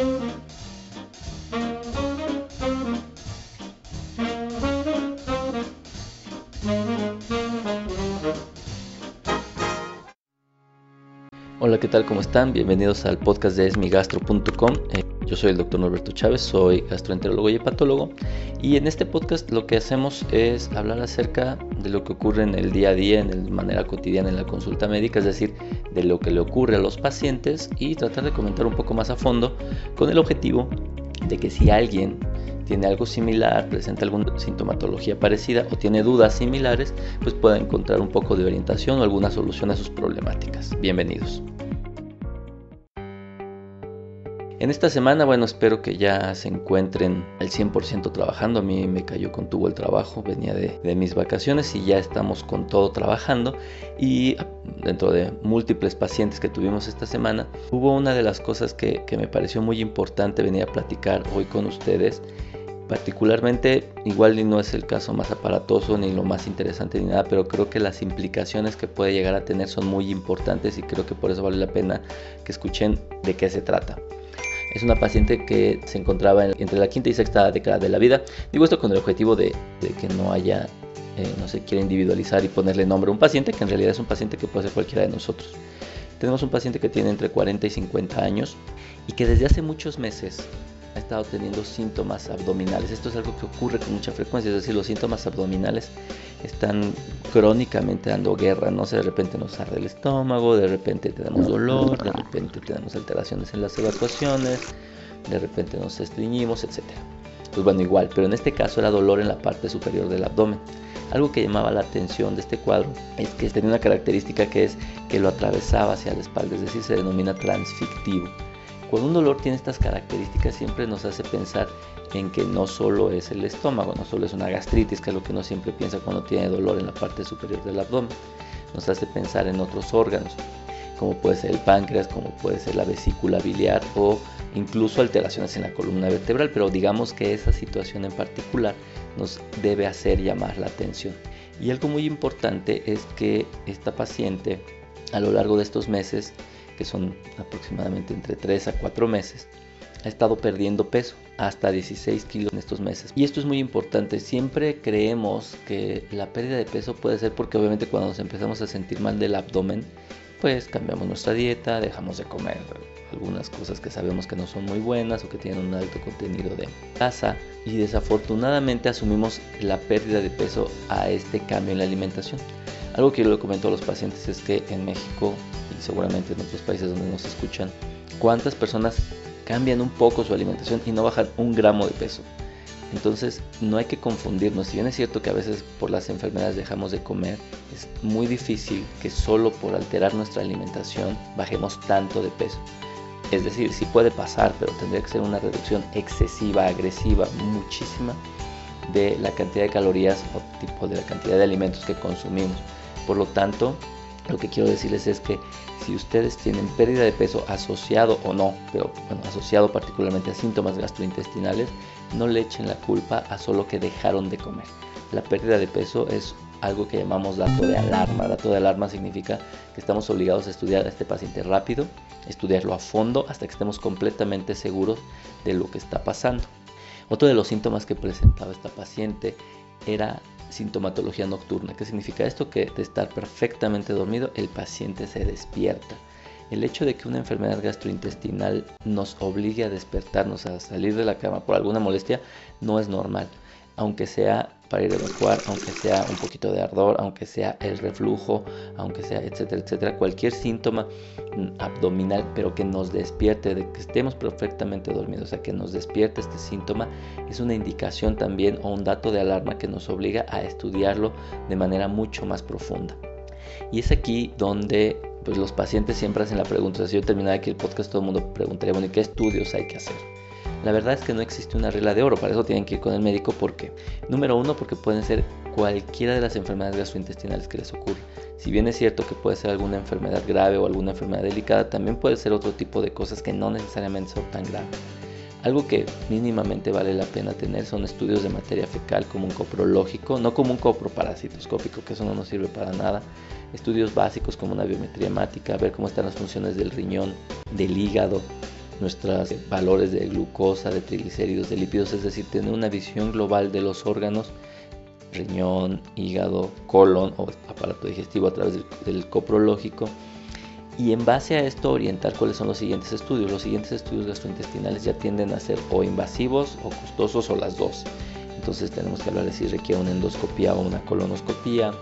Thank you. ¿Qué tal? ¿Cómo están? Bienvenidos al podcast de esmigastro.com. Eh, yo soy el doctor Norberto Chávez, soy gastroenterólogo y hepatólogo. Y en este podcast lo que hacemos es hablar acerca de lo que ocurre en el día a día, en de manera cotidiana en la consulta médica, es decir, de lo que le ocurre a los pacientes y tratar de comentar un poco más a fondo con el objetivo de que si alguien tiene algo similar, presenta alguna sintomatología parecida o tiene dudas similares, pues pueda encontrar un poco de orientación o alguna solución a sus problemáticas. Bienvenidos. En esta semana, bueno, espero que ya se encuentren al 100% trabajando. A mí me cayó con tubo el trabajo, venía de, mis vacaciones y ya estamos con todo trabajando. Y dentro de múltiples pacientes que tuvimos esta semana, hubo una de las cosas que, me pareció muy importante venir a platicar hoy con ustedes. Particularmente, igual no es el caso más aparatoso ni lo más interesante ni nada, pero creo que las implicaciones que puede llegar a tener son muy importantes y creo que por eso vale la pena que escuchen de qué se trata. Es una paciente que se encontraba entre la quinta y sexta década de la vida. Digo esto con el objetivo de, que no haya, eh, no se quiera individualizar y ponerle nombre a un paciente, que en realidad es un paciente que puede ser cualquiera de nosotros. Tenemos un paciente que tiene entre 40 y 50 años y que desde hace muchos meses ha estado teniendo síntomas abdominales. Esto es algo que ocurre con mucha frecuencia, es decir, los síntomas abdominales están crónicamente dando guerra, no sé, de repente nos arde el estómago, de repente tenemos dolor, de repente tenemos alteraciones en las evacuaciones, de repente nos estreñimos, etc. Pues bueno, igual, pero en este caso era dolor en la parte superior del abdomen. Algo que llamaba la atención de este cuadro es que tenía una característica que es que lo atravesaba hacia la espalda, es decir, se denomina transfictivo. Cuando un dolor tiene estas características siempre nos hace pensar en que no solo es el estómago, no solo es una gastritis, que es lo que uno siempre piensa cuando tiene dolor en la parte superior del abdomen. Nos hace pensar en otros órganos, como puede ser el páncreas, como puede ser la vesícula biliar o incluso alteraciones en la columna vertebral, pero digamos que esa situación en particular nos debe hacer llamar la atención. Y algo muy importante es que esta paciente a lo largo de estos meses que son aproximadamente entre 3 a 4 meses, ha estado perdiendo peso hasta 16 kilos en estos meses. Y esto es muy importante, siempre creemos que la pérdida de peso puede ser porque obviamente cuando nos empezamos a sentir mal del abdomen, pues cambiamos nuestra dieta, dejamos de comer algunas cosas que sabemos que no son muy buenas o que tienen un alto contenido de grasa y desafortunadamente asumimos la pérdida de peso a este cambio en la alimentación. Algo que yo le comento a los pacientes es que en México y seguramente en otros países donde nos escuchan, cuántas personas cambian un poco su alimentación y no bajan un gramo de peso. Entonces no hay que confundirnos. Si bien es cierto que a veces por las enfermedades dejamos de comer, es muy difícil que solo por alterar nuestra alimentación bajemos tanto de peso. Es decir, sí puede pasar, pero tendría que ser una reducción excesiva, agresiva, muchísima de la cantidad de calorías o tipo de la cantidad de alimentos que consumimos. Por lo tanto, lo que quiero decirles es que si ustedes tienen pérdida de peso asociado o no, pero bueno, asociado particularmente a síntomas gastrointestinales, no le echen la culpa a solo que dejaron de comer. La pérdida de peso es algo que llamamos dato de alarma. Dato de alarma significa que estamos obligados a estudiar a este paciente rápido, estudiarlo a fondo hasta que estemos completamente seguros de lo que está pasando. Otro de los síntomas que presentaba esta paciente era sintomatología nocturna. ¿Qué significa esto? Que de estar perfectamente dormido el paciente se despierta. El hecho de que una enfermedad gastrointestinal nos obligue a despertarnos, a salir de la cama por alguna molestia, no es normal aunque sea para ir a evacuar, aunque sea un poquito de ardor, aunque sea el reflujo, aunque sea etcétera, etcétera, cualquier síntoma mm, abdominal, pero que nos despierte, de que estemos perfectamente dormidos, o sea, que nos despierte este síntoma, es una indicación también o un dato de alarma que nos obliga a estudiarlo de manera mucho más profunda. Y es aquí donde pues, los pacientes siempre hacen la pregunta, si yo terminara aquí el podcast, todo el mundo preguntaría, bueno, ¿y qué estudios hay que hacer? La verdad es que no existe una regla de oro, para eso tienen que ir con el médico porque, número uno, porque pueden ser cualquiera de las enfermedades gastrointestinales que les ocurre. Si bien es cierto que puede ser alguna enfermedad grave o alguna enfermedad delicada, también puede ser otro tipo de cosas que no necesariamente son tan graves. Algo que mínimamente vale la pena tener son estudios de materia fecal como un coprológico, no como un coproparasitoscópico, que eso no nos sirve para nada. Estudios básicos como una biometría hemática, ver cómo están las funciones del riñón, del hígado, nuestros valores de glucosa, de triglicéridos, de lípidos, es decir, tener una visión global de los órganos, riñón, hígado, colon o aparato digestivo a través del, coprológico y en base a esto orientar cuáles son los siguientes estudios. Los siguientes estudios gastrointestinales ya tienden a ser o invasivos o costosos o las dos. Entonces tenemos que hablar de si requiere una endoscopía o una colonoscopía,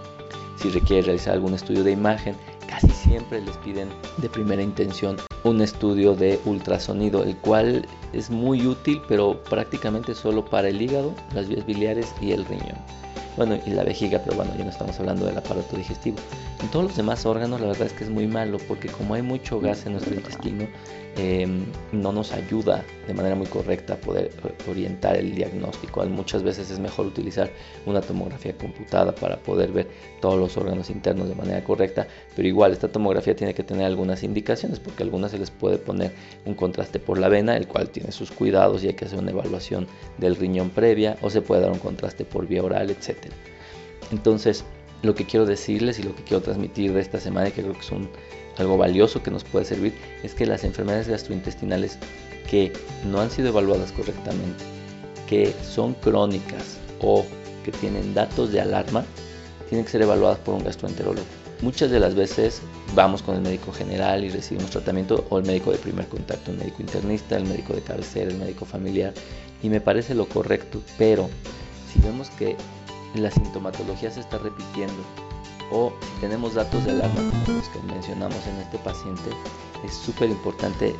si requiere realizar algún estudio de imagen. Casi siempre les piden de primera intención un estudio de ultrasonido, el cual es muy útil, pero prácticamente solo para el hígado, las vías biliares y el riñón bueno, y la vejiga, pero bueno, ya no estamos hablando del aparato digestivo. En todos los demás órganos la verdad es que es muy malo porque como hay mucho gas en nuestro intestino, em, no nos ayuda de manera muy correcta a poder orientar el diagnóstico. Muchas veces es mejor utilizar una tomografía computada para poder ver todos los órganos internos de manera correcta, pero igual esta tomografía tiene que tener algunas indicaciones porque algunas se les puede poner un contraste por la vena, el cual tiene sus cuidados y hay que hacer una evaluación del riñón previa, o se puede dar un contraste por vía oral, etc. Entonces, lo que quiero decirles y lo que quiero transmitir de esta semana que creo que es algo valioso que nos puede servir es que las enfermedades gastrointestinales que no han sido evaluadas correctamente, que son crónicas o que tienen datos de alarma, tienen que ser evaluadas por un gastroenterólogo. Muchas de las veces vamos con el médico general y recibimos tratamiento o el médico de primer contacto, el médico internista, el médico de cabecera, el médico familiar y me parece lo correcto, pero si vemos que la sintomatología se está repitiendo o tenemos datos de alarma como los que mencionamos en este paciente, es súper importante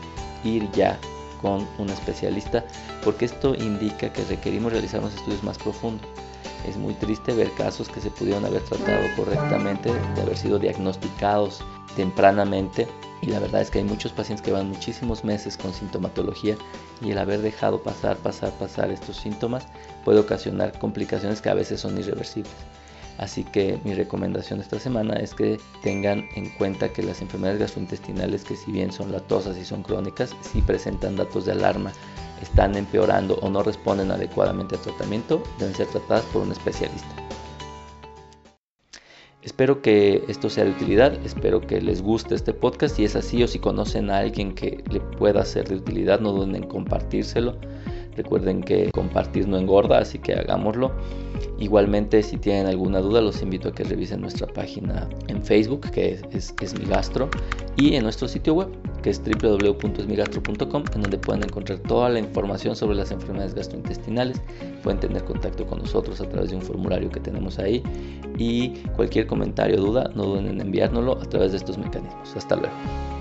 ir ya con un especialista porque esto indica que requerimos realizar unos estudios más profundos. Es muy triste ver casos que se pudieron haber tratado correctamente, de haber sido diagnosticados tempranamente y la verdad es que hay muchos pacientes que van muchísimos meses con sintomatología y el haber dejado pasar, pasar, pasar estos síntomas puede ocasionar complicaciones que a veces son irreversibles. Así que mi recomendación esta semana es que tengan en cuenta que las enfermedades gastrointestinales, que si bien son latosas y son crónicas, si presentan datos de alarma, están empeorando o no responden adecuadamente al tratamiento, deben ser tratadas por un especialista. Espero que esto sea de utilidad, espero que les guste este podcast. Si es así o si conocen a alguien que le pueda ser de utilidad, no duden en compartírselo. Recuerden que compartir no engorda, así que hagámoslo. Igualmente, si tienen alguna duda, los invito a que revisen nuestra página en Facebook, que es, es, Mi Gastro, y en nuestro sitio web, que es www.esmigastro.com, en donde pueden encontrar toda la información sobre las enfermedades gastrointestinales. Pueden tener contacto con nosotros a través de un formulario que tenemos ahí. Y cualquier comentario o duda, no duden en enviárnoslo a través de estos mecanismos. Hasta luego.